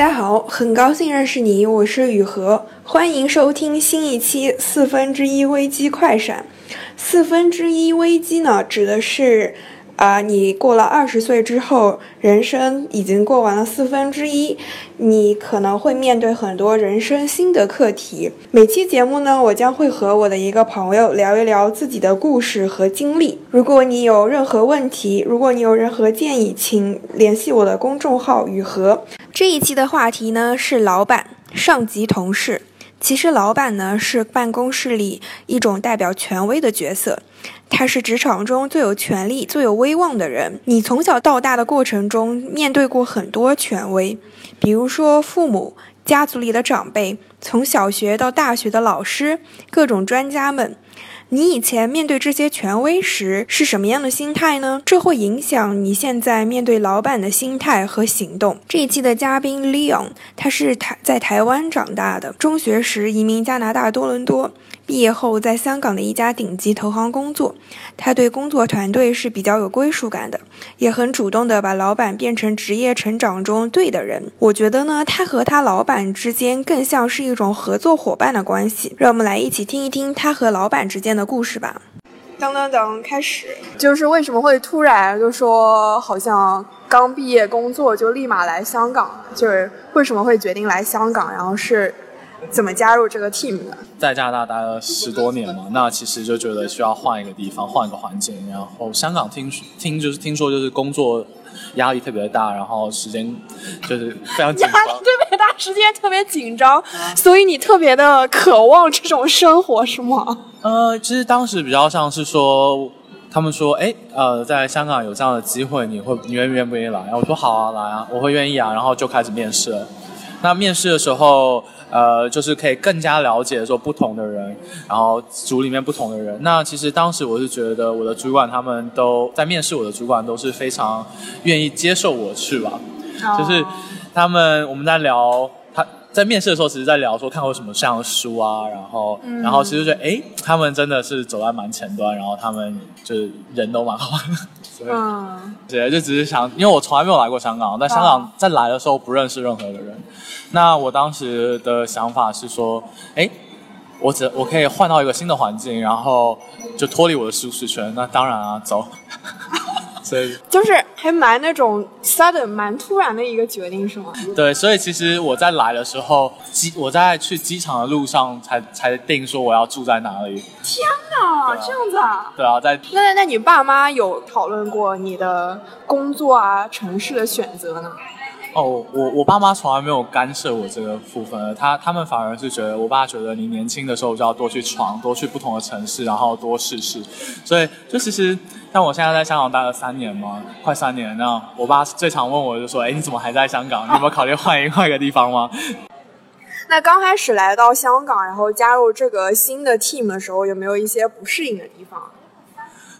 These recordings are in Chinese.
大家好，很高兴认识你，我是雨禾，欢迎收听新一期四分之一危机快闪。四分之一危机呢，指的是。啊，你过了二十岁之后，人生已经过完了四分之一，你可能会面对很多人生新的课题。每期节目呢，我将会和我的一个朋友聊一聊自己的故事和经历。如果你有任何问题，如果你有任何建议，请联系我的公众号雨禾。这一期的话题呢是老板、上级、同事。其实，老板呢是办公室里一种代表权威的角色，他是职场中最有权力、最有威望的人。你从小到大的过程中，面对过很多权威，比如说父母、家族里的长辈，从小学到大学的老师，各种专家们。你以前面对这些权威时是什么样的心态呢？这会影响你现在面对老板的心态和行动。这一期的嘉宾 Leon，他是台在台湾长大的，中学时移民加拿大多伦多。毕业后，在香港的一家顶级投行工作，他对工作团队是比较有归属感的，也很主动的把老板变成职业成长中对的人。我觉得呢，他和他老板之间更像是一种合作伙伴的关系。让我们来一起听一听他和老板之间的故事吧。当当当，开始，就是为什么会突然就说好像刚毕业工作就立马来香港？就是为什么会决定来香港？然后是。怎么加入这个 team 的？在加拿大待了十多年嘛，那其实就觉得需要换一个地方，换一个环境。然后香港听听就是听说就是工作压力特别大，然后时间就是非常紧张，特别大，时间特别紧张，所以你特别的渴望这种生活是吗？呃，其实当时比较像是说，他们说，哎，呃，在香港有这样的机会，你会你愿不愿意来？然后我说好啊，来啊，我会愿意啊，然后就开始面试。那面试的时候。呃，就是可以更加了解说不同的人，然后组里面不同的人。那其实当时我是觉得我的主管他们都在面试我的主管都是非常愿意接受我去吧，就是他们我们在聊他在面试的时候，其实在聊说看过什么像书啊，然后然后其实觉得哎，他们真的是走在蛮前端，然后他们就是人都蛮好。嗯，姐，就只是想，因为我从来没有来过香港，在香港在来的时候不认识任何的人。那我当时的想法是说，哎，我只我可以换到一个新的环境，然后就脱离我的舒适圈。那当然啊，走。所以就是还蛮那种 sudden，蛮突然的一个决定，是吗？对，所以其实我在来的时候，机我在去机场的路上才才定说我要住在哪里。天哪，这样子啊？对啊，在那那那你爸妈有讨论过你的工作啊、城市的选择呢？哦，我我爸妈从来没有干涉我这个部分，他他们反而是觉得，我爸觉得你年轻的时候就要多去闯，多去不同的城市，然后多试试。所以就其实像我现在在香港待了三年嘛，快三年，那我爸最常问我就说，哎，你怎么还在香港？你有没有考虑换一 换一个地方吗？那刚开始来到香港，然后加入这个新的 team 的时候，有没有一些不适应的地方？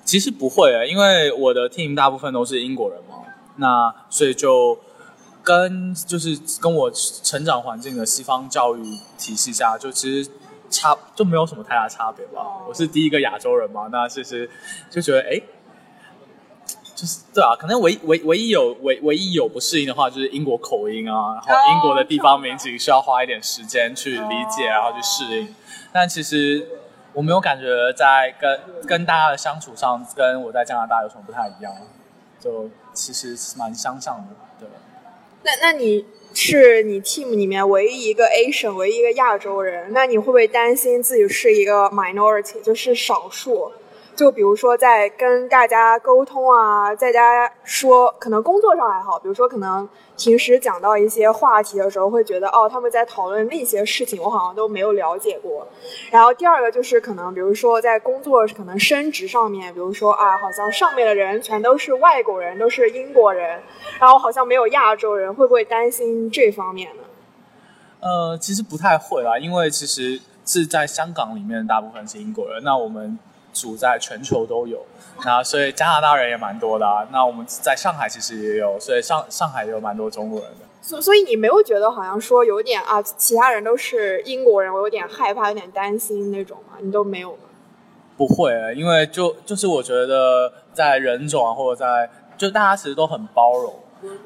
其实不会，因为我的 team 大部分都是英国人嘛，那所以就。跟就是跟我成长环境的西方教育体系下，就其实差就没有什么太大差别吧。我是第一个亚洲人嘛，那其实就觉得哎，就是对啊，可能唯唯唯一有唯唯一有不适应的话，就是英国口音啊，然后英国的地方民警需要花一点时间去理解，然后去适应。但其实我没有感觉在跟跟大家的相处上，跟我在加拿大有什么不太一样，就其实蛮相像的，对。那那你是你 team 里面唯一一个 Asian，唯一一个亚洲人，那你会不会担心自己是一个 minority，就是少数？就比如说在跟大家沟通啊，在家说，可能工作上还好，比如说可能平时讲到一些话题的时候，会觉得哦，他们在讨论那些事情，我好像都没有了解过。然后第二个就是可能，比如说在工作可能升职上面，比如说啊，好像上面的人全都是外国人，都是英国人，然后好像没有亚洲人，会不会担心这方面呢？呃，其实不太会啦，因为其实是在香港里面，大部分是英国人，那我们。组在全球都有，那所以加拿大人也蛮多的啊。那我们在上海其实也有，所以上上海也有蛮多中国人的。所所以你没有觉得好像说有点啊，其他人都是英国人，我有点害怕，有点担心那种吗？你都没有吗？不会，因为就就是我觉得在人种啊，或者在就大家其实都很包容。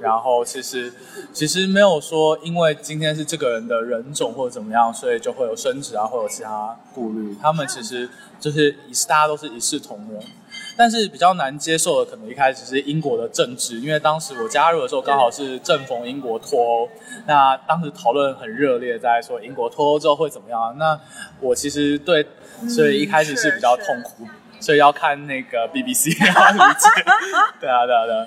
然后其实其实没有说因为今天是这个人的人种或者怎么样，所以就会有升职啊，会有其他顾虑。他们其实就是一大家都是一视同仁。但是比较难接受的，可能一开始是英国的政治，因为当时我加入的时候刚好是正逢英国脱欧，那当时讨论很热烈，在说英国脱欧之后会怎么样。那我其实对，所以一开始是比较痛苦，所以要看那个 BBC 然后理解。对啊，对啊，对。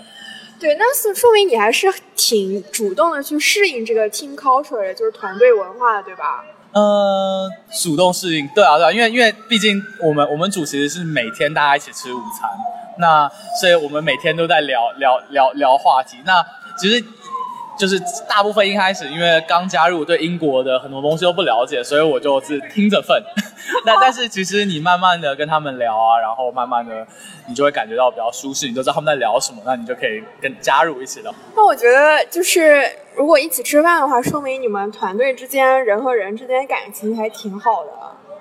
对，那是说明你还是挺主动的去适应这个 team culture，就是团队文化，对吧？嗯，主动适应，对啊，对啊，因为因为毕竟我们我们组其实是每天大家一起吃午餐，那所以我们每天都在聊聊聊聊话题，那其实。就是大部分一开始，因为刚加入，对英国的很多东西都不了解，所以我就是听着份。那但是其实你慢慢的跟他们聊啊，然后慢慢的你就会感觉到比较舒适，你都知道他们在聊什么，那你就可以跟加入一起聊。那我觉得就是如果一起吃饭的话，说明你们团队之间人和人之间感情还挺好的。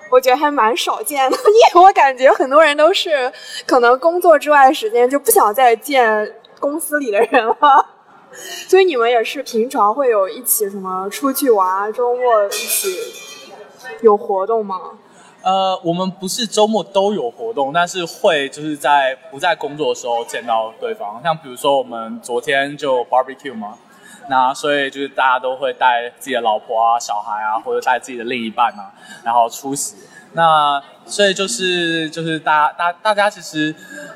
我觉得还蛮少见的，因为我感觉很多人都是可能工作之外的时间就不想再见公司里的人了。所以你们也是平常会有一起什么出去玩，周末一起有活动吗？呃，我们不是周末都有活动，但是会就是在不在工作的时候见到对方。像比如说我们昨天就 barbecue 嘛，那所以就是大家都会带自己的老婆啊、小孩啊，或者带自己的另一半啊，然后出席。那所以就是就是大大大家其实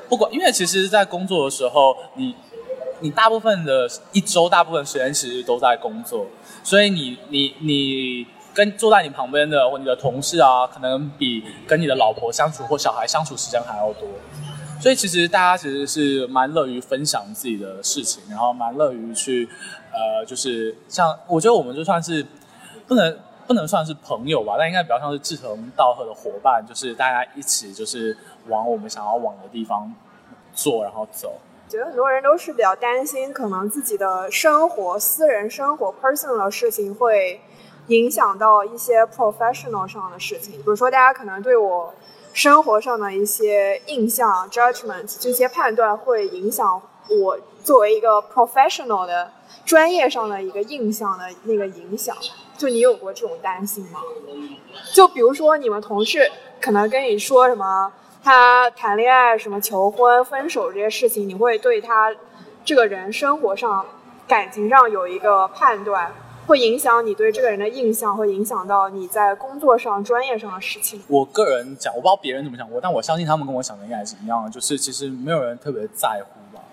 不管，因为其实，在工作的时候你。你大部分的一周，大部分时间其实都在工作，所以你你你跟坐在你旁边的或你的同事啊，可能比跟你的老婆相处或小孩相处时间还要多，所以其实大家其实是蛮乐于分享自己的事情，然后蛮乐于去呃，就是像我觉得我们就算是不能不能算是朋友吧，但应该比较像是志同道合的伙伴，就是大家一起就是往我们想要往的地方做，然后走。觉得很多人都是比较担心，可能自己的生活、私人生活、personal 的事情会影响到一些 professional 上的事情。比如说，大家可能对我生活上的一些印象、judgment 这些判断，会影响我作为一个 professional 的专业上的一个印象的那个影响。就你有过这种担心吗？就比如说，你们同事可能跟你说什么？他谈恋爱、什么求婚、分手这些事情，你会对他这个人生活上、感情上有一个判断，会影响你对这个人的印象，会影响到你在工作上、专业上的事情。我个人讲，我不知道别人怎么想我，但我相信他们跟我想的应该是一样的，就是其实没有人特别在乎吧。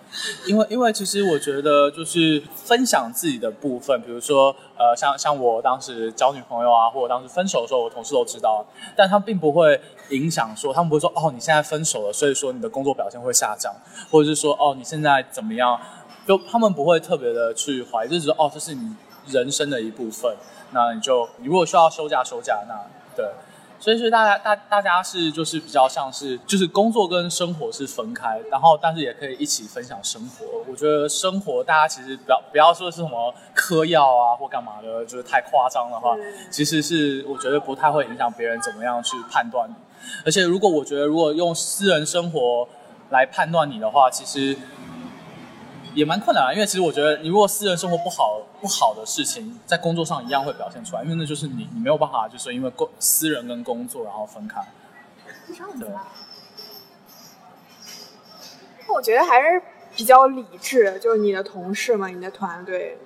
因为，因为其实我觉得，就是分享自己的部分，比如说，呃，像像我当时交女朋友啊，或者当时分手的时候，我同事都知道，但他并不会影响说，他们不会说，哦，你现在分手了，所以说你的工作表现会下降，或者是说，哦，你现在怎么样，就他们不会特别的去怀疑，就是说，哦，这是你人生的一部分，那你就，你如果需要休假休假，那对。所以是大家大大家是就是比较像是就是工作跟生活是分开，然后但是也可以一起分享生活。我觉得生活大家其实不要不要说是什么嗑药啊或干嘛的，就是太夸张的话，其实是我觉得不太会影响别人怎么样去判断你。而且如果我觉得如果用私人生活来判断你的话，其实。也蛮困难的，因为其实我觉得，你如果私人生活不好不好的事情，在工作上一样会表现出来，因为那就是你，你没有办法，就是因为工私人跟工作然后分开。那我觉得还是比较理智，就是你的同事嘛，你的团队，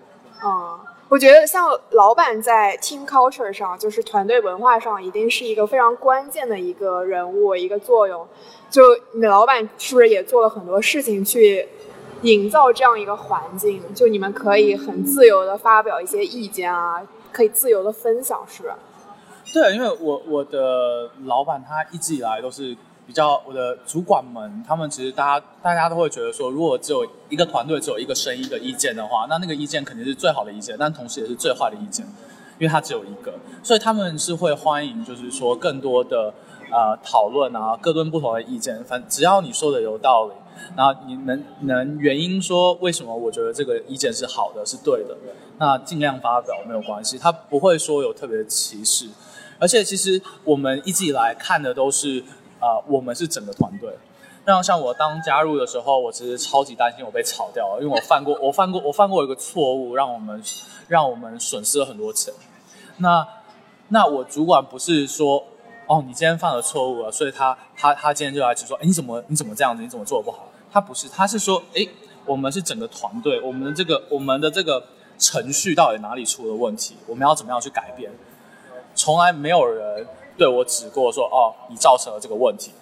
嗯，我觉得像老板在 team culture 上，就是团队文化上，一定是一个非常关键的一个人物，一个作用。就你的老板是不是也做了很多事情去？营造这样一个环境，就你们可以很自由的发表一些意见啊，可以自由的分享，是吧？对，因为我我的老板他一直以来都是比较我的主管们，他们其实大家大家都会觉得说，如果只有一个团队只有一个声音的意见的话，那那个意见肯定是最好的意见，但同时也是最坏的意见，因为他只有一个，所以他们是会欢迎，就是说更多的呃讨论啊，各论不同的意见，反只要你说的有道理。然后你能能原因说为什么我觉得这个意见是好的是对的，那尽量发表没有关系，他不会说有特别歧视，而且其实我们一直以来看的都是啊，我们是整个团队，那像我当加入的时候，我其实超级担心我被炒掉，因为我犯过我犯过我犯过一个错误，让我们让我们损失了很多钱。那那我主管不是说哦，你今天犯了错误了，所以他他他今天就来指说，哎，你怎么你怎么这样子，你怎么做的不好？他不是，他是说，哎，我们是整个团队，我们的这个我们的这个程序到底哪里出了问题？我们要怎么样去改变？从来没有人对我指过说，哦，你造成了这个问题。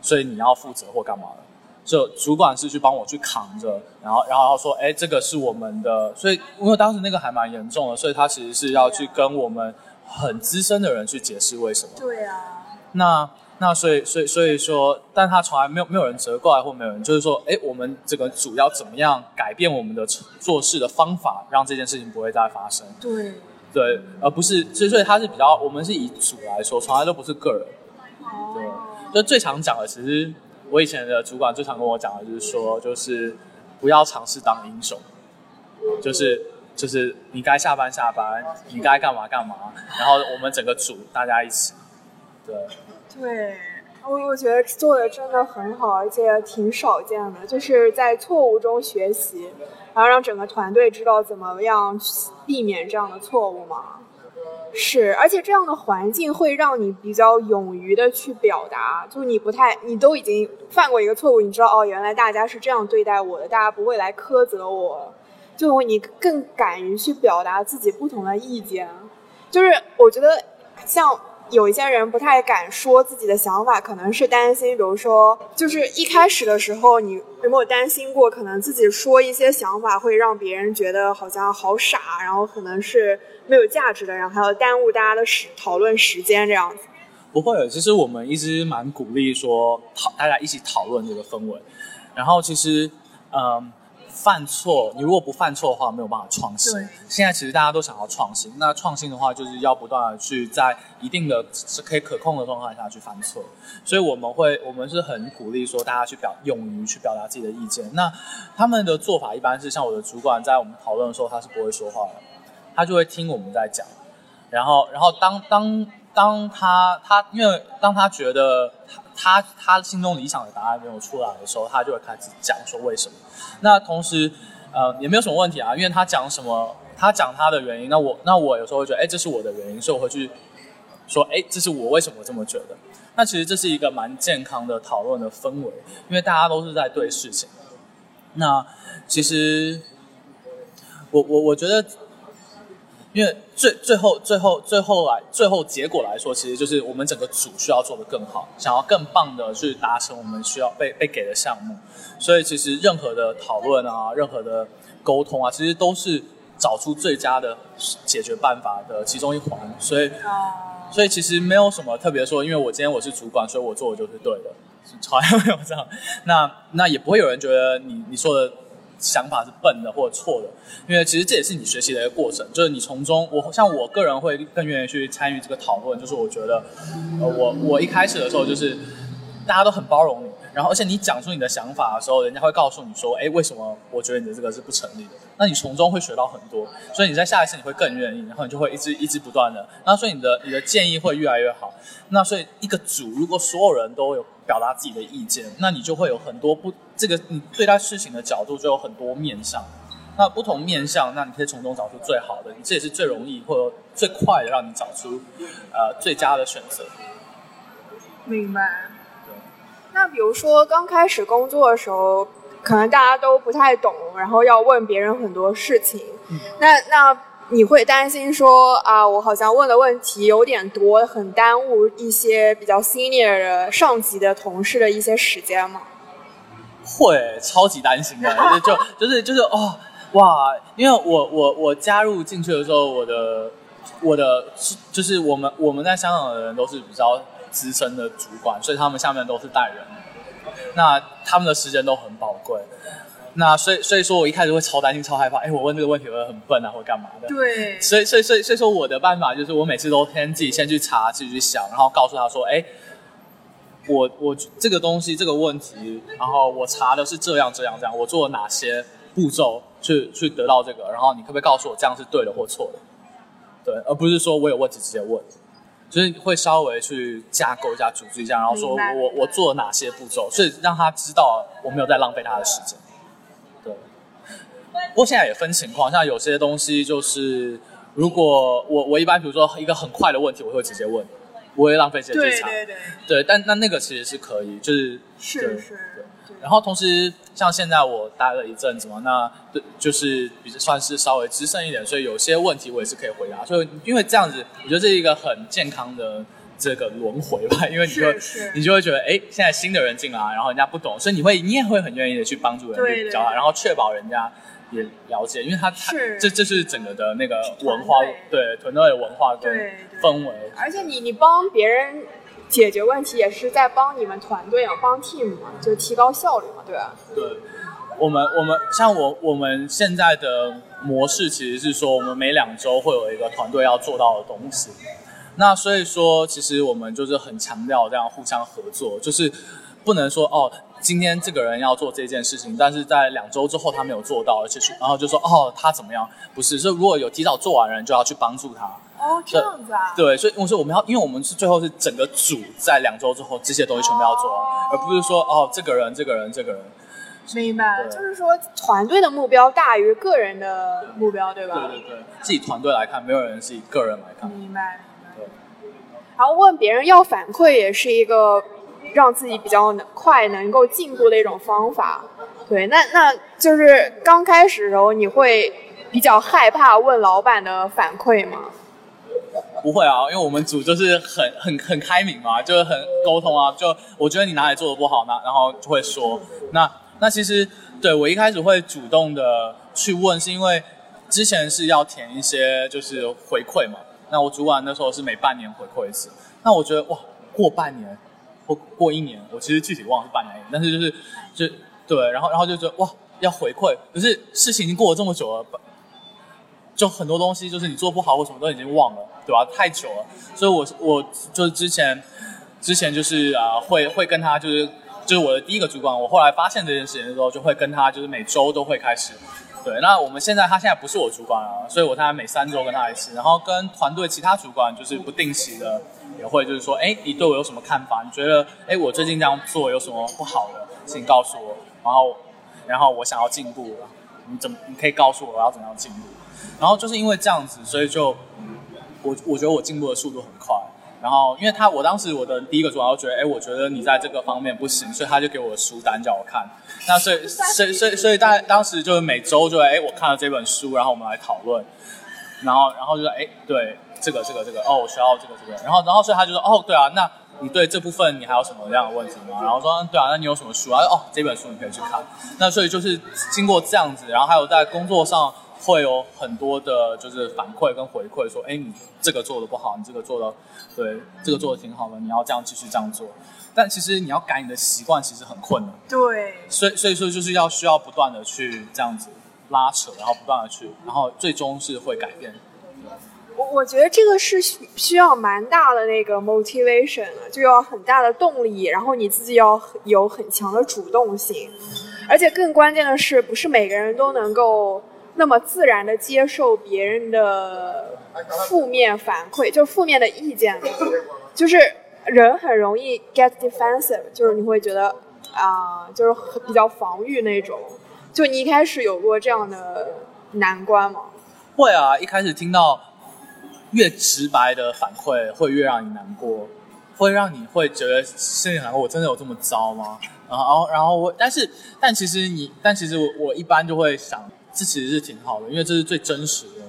所以你要负责或干嘛的？就主管是去帮我去扛着，然后然后说，哎，这个是我们的，所以因为当时那个还蛮严重的，所以他其实是要去跟我们很资深的人去解释为什么。对啊。那那所以所以所以说，但他从来没有没有人责怪或没有人就是说，哎，我们这个组要怎么样改变我们的做事的方法，让这件事情不会再发生。对。对，而不是，所以所以他是比较，我们是以组来说，从来都不是个人。对。就最常讲的，其实我以前的主管最常跟我讲的，就是说，就是不要尝试当英雄，就是就是你该下班下班，你该干嘛干嘛，然后我们整个组大家一起，对。对，我我觉得做的真的很好，而且挺少见的，就是在错误中学习，然后让整个团队知道怎么样避免这样的错误嘛。是，而且这样的环境会让你比较勇于的去表达，就是你不太，你都已经犯过一个错误，你知道哦，原来大家是这样对待我的，大家不会来苛责我，就你更敢于去表达自己不同的意见。就是我觉得像。有一些人不太敢说自己的想法，可能是担心，比如说，就是一开始的时候，你有没有担心过，可能自己说一些想法会让别人觉得好像好傻，然后可能是没有价值的，然后还要耽误大家的时讨论时间这样子？不会，其实我们一直蛮鼓励说讨大家一起讨论这个氛围，然后其实，嗯。犯错，你如果不犯错的话，没有办法创新。现在其实大家都想要创新，那创新的话，就是要不断的去在一定的是可以可控的状态下去犯错。所以我们会，我们是很鼓励说大家去表，勇于去表达自己的意见。那他们的做法一般是像我的主管在我们讨论的时候，他是不会说话的，他就会听我们在讲。然后，然后当当当他他因为当他觉得他他他心中理想的答案没有出来的时候，他就会开始讲说为什么。那同时，呃，也没有什么问题啊，因为他讲什么，他讲他的原因，那我那我有时候会觉得，哎，这是我的原因，所以我会去说，哎，这是我为什么这么觉得。那其实这是一个蛮健康的讨论的氛围，因为大家都是在对事情。那其实，我我我觉得。因为最最后最后最后来最后结果来说，其实就是我们整个组需要做得更好，想要更棒的去达成我们需要被被给的项目。所以其实任何的讨论啊，任何的沟通啊，其实都是找出最佳的解决办法的其中一环。所以，所以其实没有什么特别说，因为我今天我是主管，所以我做的就是对的，从来没有这样。那那也不会有人觉得你你说的。想法是笨的或者错的，因为其实这也是你学习的一个过程，就是你从中，我像我个人会更愿意去参与这个讨论，就是我觉得，呃，我我一开始的时候就是大家都很包容你，然后而且你讲出你的想法的时候，人家会告诉你说，哎，为什么我觉得你的这个是不成立的？那你从中会学到很多，所以你在下一次你会更愿意，然后你就会一直一直不断的，那所以你的你的建议会越来越好。那所以一个组如果所有人都有表达自己的意见，那你就会有很多不这个你对待事情的角度就有很多面向。那不同面向，那你可以从中找出最好的，你这也是最容易或者最快的让你找出呃最佳的选择。明白。那比如说刚开始工作的时候，可能大家都不太懂，然后要问别人很多事情。那那你会担心说啊，我好像问的问题有点多，很耽误一些比较 senior 的上级的同事的一些时间吗？会，超级担心的，就就是就是哦，哇，因为我我我加入进去的时候，我的我的就是我们我们在香港的人都是比较。资深的主管，所以他们下面都是带人，那他们的时间都很宝贵，那所以所以说我一开始会超担心、超害怕，哎，我问这个问题会很笨啊，或干嘛的？对。所以所以所以所以说我的办法就是我每次都先自己先去查，自己去想，然后告诉他说，哎，我我这个东西这个问题，然后我查的是这样这样这样，我做了哪些步骤去去得到这个，然后你可不可以告诉我这样是对的或错的？对，而不是说我有问题直接问。就是会稍微去架构一下、组织一下，然后说我我做了哪些步骤，所以让他知道我没有在浪费他的时间。对，不过现在也分情况，像有些东西就是，如果我我一般比如说一个很快的问题，我会直接问，不会浪费时间去查。对，对，但那那个其实是可以，就是是是，对然后同时，像现在我待了一阵子嘛，那对就是比较算是稍微资深一点，所以有些问题我也是可以回答。所以因为这样子，我觉得这是一个很健康的这个轮回吧，因为你就你就会觉得，哎，现在新的人进来，然后人家不懂，所以你会你也会很愿意的去帮助人去教他，然后确保人家也了解，因为他他是这这是整个的那个文化对团队的文化跟氛围。而且你你帮别人解决问题，也是在帮你们团队嘛，帮 team 嘛，就提高效率嘛，对吧？对，我们我们像我我们现在的模式其实是说，我们每两周会有一个团队要做到的东西。那所以说，其实我们就是很强调这样互相合作，就是不能说哦，今天这个人要做这件事情，但是在两周之后他没有做到，而且然后就说哦他怎么样？不是，是如果有提早做完的人，就要去帮助他。哦，这样子啊，对，所以我说我们要，因为我们是最后是整个组在两周之后这些东西全部要做完，哦而不是说哦这个人这个人这个人。明白就是说团队的目标大于个人的目标，对吧？对对对，自己团队来看，没有人是以个人来看。明白。对，然后问别人要反馈，也是一个让自己比较能快能够进步的一种方法。对，那那就是刚开始的时候，你会比较害怕问老板的反馈吗？不会啊，因为我们组就是很很很开明嘛，就是很沟通啊。就我觉得你哪里做的不好，呢然后就会说。那那其实对我一开始会主动的去问，是因为之前是要填一些就是回馈嘛。那我主管那时候是每半年回馈一次。那我觉得哇，过半年或过一年，我其实具体忘了是半年，但是就是就对，然后然后就觉得哇要回馈，可是事情已经过了这么久了，就很多东西就是你做不好或什么都已经忘了，对吧？太久了，所以我我就是之前之前就是啊、会会跟他就是就是我的第一个主管，我后来发现这件事情的时候，就会跟他就是每周都会开始。对，那我们现在他现在不是我主管了，所以我现在每三周跟他一次，然后跟团队其他主管就是不定期的也会就是说，哎，你对我有什么看法？你觉得，哎，我最近这样做有什么不好的，请告诉我，然后然后我想要进步了，你怎么你可以告诉我我要怎么样进步？然后就是因为这样子，所以就我我觉得我进步的速度很快。然后因为他我当时我的第一个主要觉得，哎，我觉得你在这个方面不行，所以他就给我书单叫我看。那所以所以所以所以大当时就是每周就哎，我看了这本书，然后我们来讨论。然后然后就说，哎，对，这个这个这个，哦，我需要这个这个。然后然后所以他就说，哦，对啊，那你对这部分你还有什么样的问题吗？然后说，对啊，那你有什么书啊？哦，这本书你可以去看。那所以就是经过这样子，然后还有在工作上会有很多的，就是反馈跟回馈，说，哎，你这个做的不好，你这个做的对，这个做的挺好的，你要这样继续这样做。但其实你要改你的习惯，其实很困难。对，所以所以说就是要需要不断的去这样子拉扯，然后不断的去，然后最终是会改变。我我觉得这个是需需要蛮大的那个 motivation 的，就要很大的动力，然后你自己要有很强的主动性，而且更关键的是，不是每个人都能够那么自然的接受别人的负面反馈，就负面的意见，就是人很容易 get defensive，就是你会觉得啊、就是很比较防御那种。就你一开始有过这样的难关吗？会啊，一开始听到越直白的反馈，会越让你难过，会让你会觉得心里难过。我真的有这么糟吗？然后，然后我，但是，但其实你，但其实我，我一般就会想，这其实是挺好的，因为这是最真实的，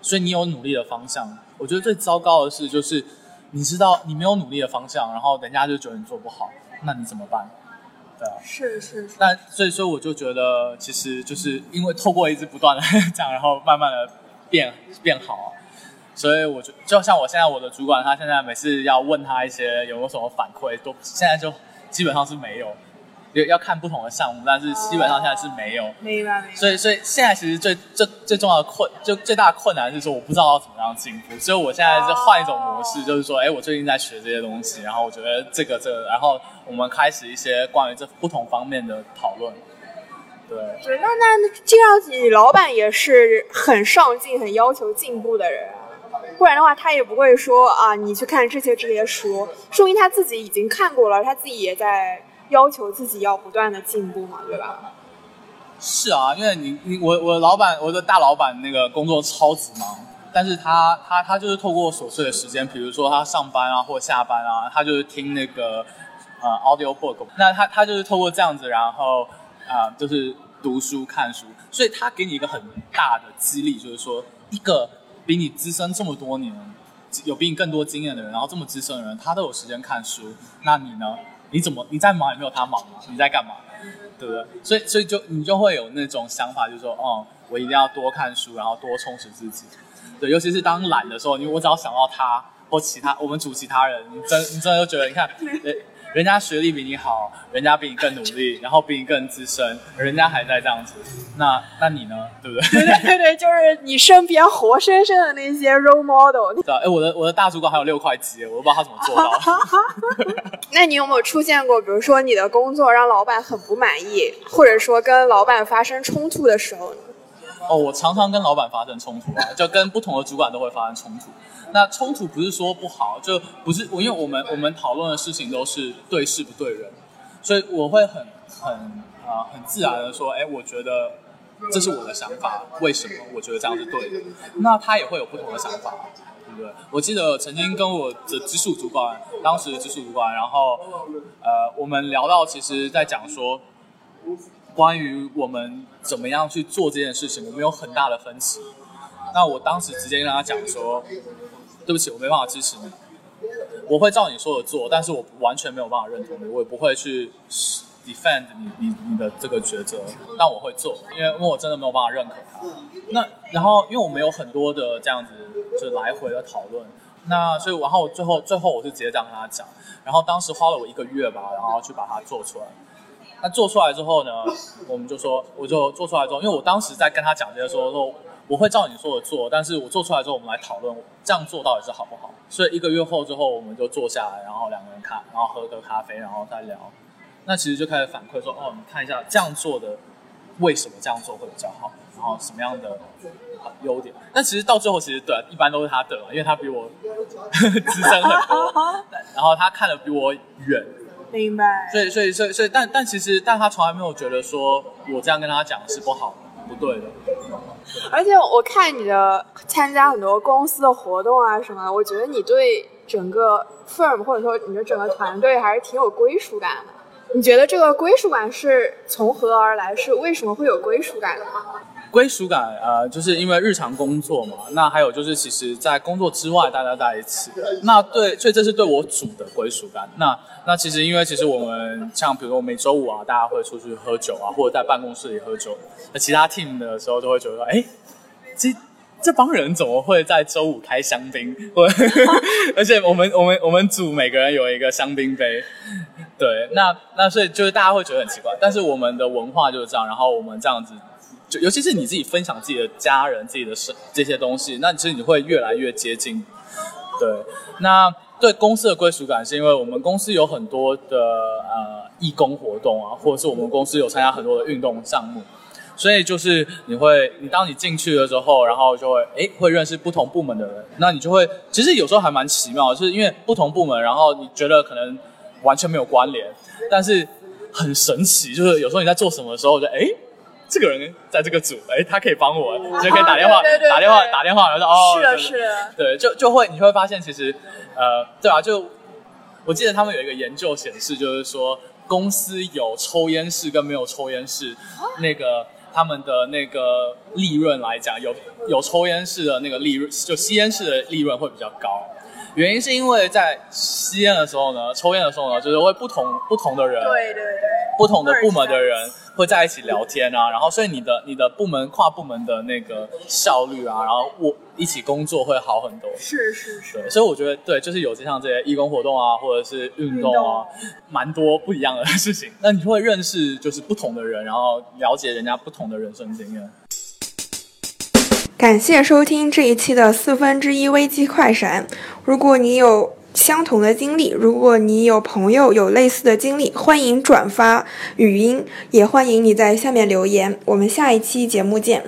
所以你有努力的方向。我觉得最糟糕的事，就是你知道你没有努力的方向，然后人家就觉得你做不好，那你怎么办？对啊。是是是。但所以说，我就觉得其实就是因为透过一直不断的 这样，然后慢慢的变变好，所以我就就像我现在我的主管，他现在每次要问他一些有没有什么反馈，都现在就基本上是没有，要要看不同的项目，但是基本上现在是没有。明白明白。所以，所以现在其实最最最重要的困，就最大的困难是说，我不知道要怎么样进步。所以我现在是换一种模式，就是说，哎，我最近在学这些东西，然后我觉得这个这个，然后我们开始一些关于这不同方面的讨论。对，对，那那这样子，你老板也是很上进、很要求进步的人啊。不然的话他也不会说啊，你去看这些这些书，说明他自己已经看过了，他自己也在要求自己要不断的进步嘛，对吧？是啊，因为你你我我老板，我的大老板那个工作超级忙，但是他他他就是透过琐碎的时间，比如说他上班啊或下班啊，他就是听那个呃 audio book，那他他就是透过这样子，然后啊就是读书看书，所以他给你一个很大的激励，就是说一个比你资深这么多年，有比你更多经验的人，然后这么资深的人，他都有时间看书，那你呢？你怎么你在忙也没有他忙啊？你在干嘛？对不对？所以，所以就你就会有那种想法，就是说，哦，我一定要多看书，然后多充实自己。对，尤其是当懒的时候，你我只要想到他或其他我们组其他人，你真你真的就觉得，你看，人家学历比你好，人家比你更努力，然后比你更资深，人家还在这样子，那那你呢？对不对？对 对对对，就是你身边活生生的那些 role model。对啊，哎，我的我的大主管还有六块肌，我都不知道他怎么做到。那你有没有出现过，比如说你的工作让老板很不满意，或者说跟老板发生冲突的时候呢？哦，我常常跟老板发生冲突，就跟不同的主管都会发生冲突。那冲突不是说不好，就不是我，因为我们我们讨论的事情都是对事不对人，所以我会很很啊很自然的说，哎，我觉得这是我的想法，为什么我觉得这样是对的？那他也会有不同的想法，对不对？我记得曾经跟我的直属主管，当时的直属主管，然后呃，我们聊到，其实在讲说关于我们怎么样去做这件事情，我们有很大的分歧。那我当时直接跟他讲说。对不起，我没办法支持你。我会照你说的做，但是我完全没有办法认同你，我也不会去 defend 你你你的这个抉择。但我会做，因为因为我真的没有办法认可他。那然后，因为我们有很多的这样子就来回的讨论，那所以然后最后最后我是直接这样跟他讲。然后当时花了我一个月吧，然后去把它做出来。那做出来之后呢，我们就说，我就做出来之后，因为我当时在跟他讲这些说说。我会照你说的做，但是我做出来之后，我们来讨论这样做到底是好不好。所以一个月后之后，我们就坐下来，然后两个人看，然后喝个咖啡，然后再聊。那其实就开始反馈说，哦，你看一下这样做的为什么这样做会比较好，然后什么样的优点。但其实到最后，其实对，一般都是他对嘛，因为他比我 资深很多，然后他看的比我远。明白。所以，所以，所以，所以，但但其实，但他从来没有觉得说我这样跟他讲是不好的，不对的。而且我看你的参加很多公司的活动啊什么，我觉得你对整个 firm 或者说你的整个团队还是挺有归属感的。你觉得这个归属感是从何而来？是为什么会有归属感呢？归属感，呃，就是因为日常工作嘛。那还有就是，其实，在工作之外，大家在一起。那对，所以这是对我组的归属感。那那其实，因为其实我们像，比如说每周五啊，大家会出去喝酒啊，或者在办公室里喝酒。那其他 team 的时候，都会觉得，哎，这这帮人怎么会在周五开香槟？而且我们我们我们组每个人有一个香槟杯。对，那那所以就是大家会觉得很奇怪。但是我们的文化就是这样，然后我们这样子。尤其是你自己分享自己的家人、自己的生这些东西，那其实你会越来越接近。对，那对公司的归属感，是因为我们公司有很多的呃义工活动啊，或者是我们公司有参加很多的运动项目，所以就是你会，你当你进去了之后，然后就会哎会认识不同部门的人，那你就会其实有时候还蛮奇妙，就是因为不同部门，然后你觉得可能完全没有关联，但是很神奇，就是有时候你在做什么的时候，就哎。这个人在这个组，哎，他可以帮我，就可以打电话，打电话，打电话，然后说哦，是的，是的，对，就就会你会发现，其实，呃，对啊，就我记得他们有一个研究显示，就是说公司有抽烟室跟没有抽烟室，那个他们的那个利润来讲，有有抽烟室的那个利润，就吸烟室的利润会比较高。原因是因为在吸烟的时候呢，抽烟的时候呢，就是会不同不同的人，对对对，不同的部门的人。会在一起聊天啊，然后所以你的你的部门跨部门的那个效率啊，然后我一起工作会好很多。是是是。对，所以我觉得对，就是有这项这些义工活动啊，或者是运动啊，蛮多不一样的事情。那你会认识就是不同的人，然后了解人家不同的人生经验。感谢收听这一期的四分之一危机快闪。如果你有。相同的经历，如果你有朋友有类似的经历，欢迎转发语音，也欢迎你在下面留言。我们下一期节目见。